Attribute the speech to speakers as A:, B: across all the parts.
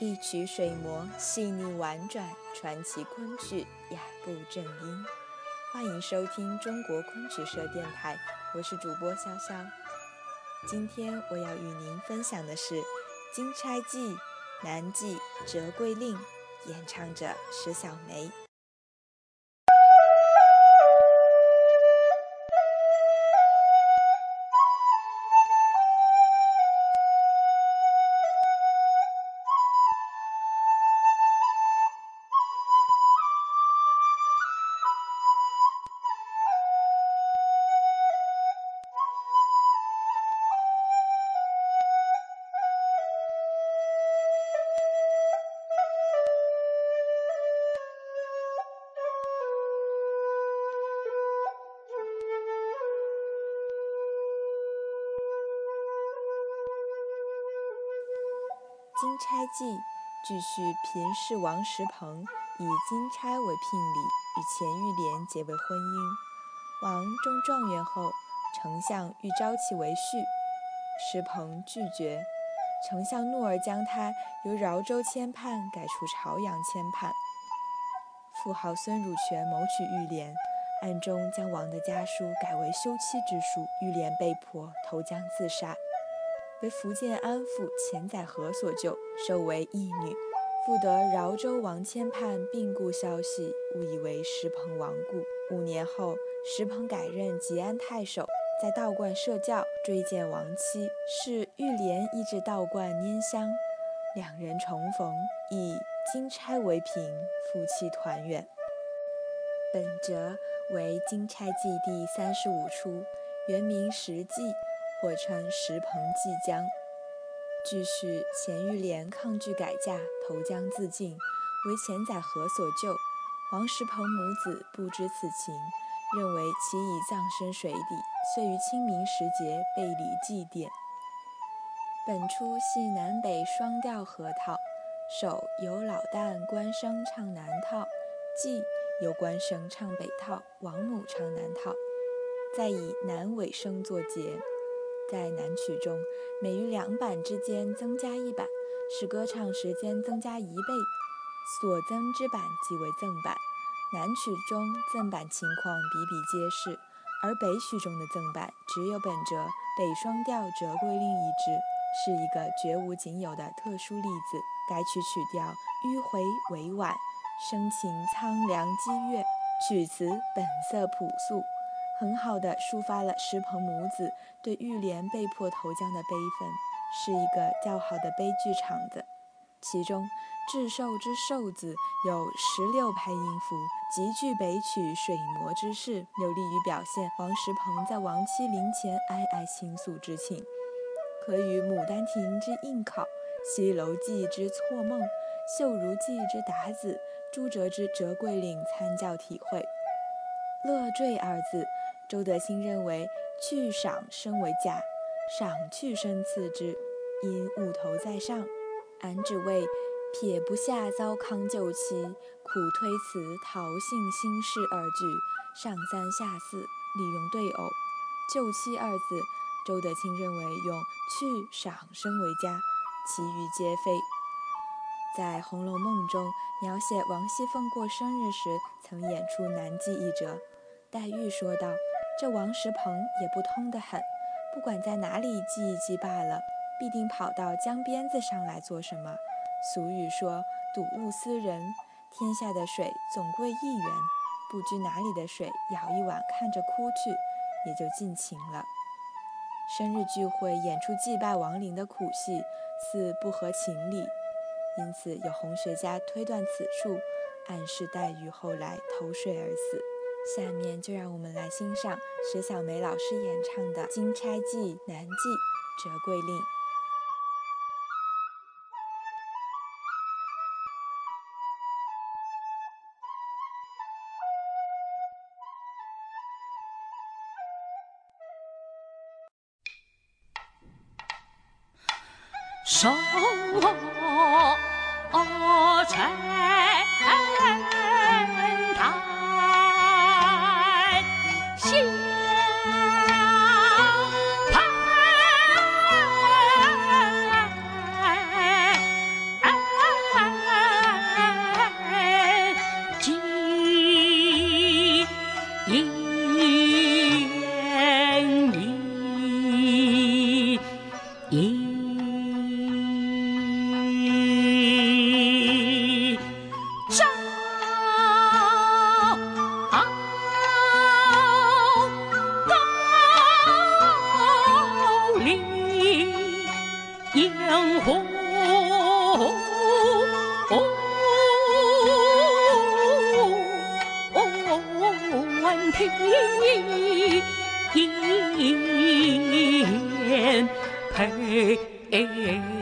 A: 一曲水磨细腻婉转，传奇昆曲雅步正音。欢迎收听中国昆曲社电台，我是主播潇潇。今天我要与您分享的是《金钗记·南记折桂令》，演唱者石小梅。《金钗记》继续平氏王石鹏以金钗为聘礼，与钱玉莲结为婚姻。王中状元后，丞相欲招其为婿，石鹏拒绝。丞相怒而将他由饶州迁判改出朝阳迁判。富豪孙汝权谋取玉莲，暗中将王的家书改为休妻之书，玉莲被迫投江自杀。为福建安抚钱载和所救，收为义女。复得饶州王迁判病故消息，误以为石鹏亡故。五年后，石鹏改任吉安太守，在道观设教，追荐亡妻，是玉莲亦至道观拈香，两人重逢，以金钗为凭，夫妻团圆。本折为《金钗记》第三十五出，原名《石记》。或称石鹏即江，据叙钱玉莲抗拒改嫁，投江自尽，为钱载和所救。王石鹏母子不知此情，认为其已葬身水底，遂于清明时节备礼祭奠。本出系南北双调合套，首由老旦官声唱南套，继由官声唱北套，王母唱南套，再以南尾声作结。在南曲中，每于两板之间增加一板，使歌唱时间增加一倍，所增之板即为赠板。南曲中赠板情况比比皆是，而北曲中的赠板只有本折北双调折桂令一支，是一个绝无仅有的特殊例子。该曲曲调迂回委婉，声情苍凉激越，曲词本色朴素。很好的抒发了石鹏母子对玉莲被迫投江的悲愤，是一个较好的悲剧场子。其中“至寿”之“寿”字有十六拍音符，极具北曲水磨之势，有利于表现王石鹏在亡妻灵前哀哀倾诉之情，可与《牡丹亭》之应考、《西楼记》之错梦、《绣如记》之达子、朱哲之折桂岭参教体会。乐坠二字。周德清认为去赏身为佳，赏去声次之，因物头在上。俺只为撇不下糟糠旧妻，苦推辞陶性新事二句，上三下四，利用对偶。旧妻二字，周德清认为用去赏身为佳，其余皆非。在《红楼梦》中描写王熙凤过生日时，曾演出南记一折，黛玉说道。这王石鹏也不通得很，不管在哪里记一记罢了，必定跑到江边子上来做什么？俗语说“睹物思人”，天下的水总归一源，不知哪里的水舀一碗看着哭去，也就尽情了。生日聚会演出祭拜亡灵的苦戏，似不合情理，因此有红学家推断此处，暗示黛玉后来投水而死。下面就让我们来欣赏石小梅老师演唱的《金钗记·南记折桂令》。
B: 手柴。She 哎哎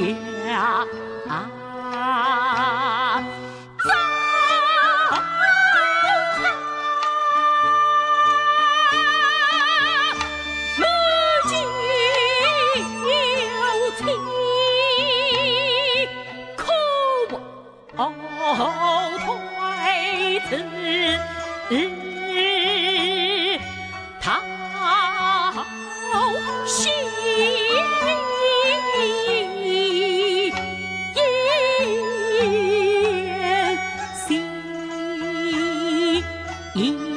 B: लिए E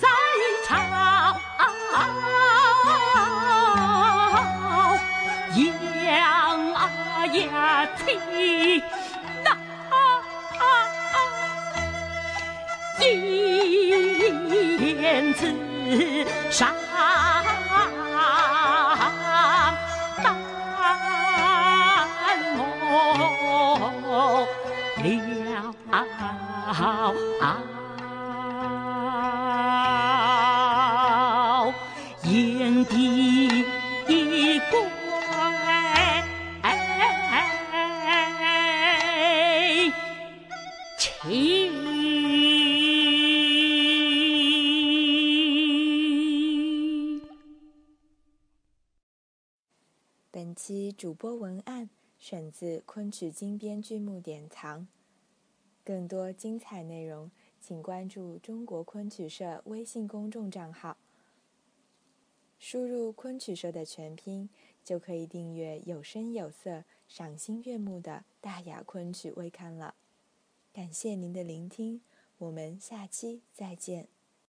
B: 在朝阳啊，呀，天哪，天子山主播文案选自昆曲精编剧目典藏。更多精彩内容，请关注中国昆曲社微信公众账号。输入昆曲社的全拼，就可以订阅有声有色、赏心悦目的大雅昆曲微刊了。感谢您的聆听，我们下期再见。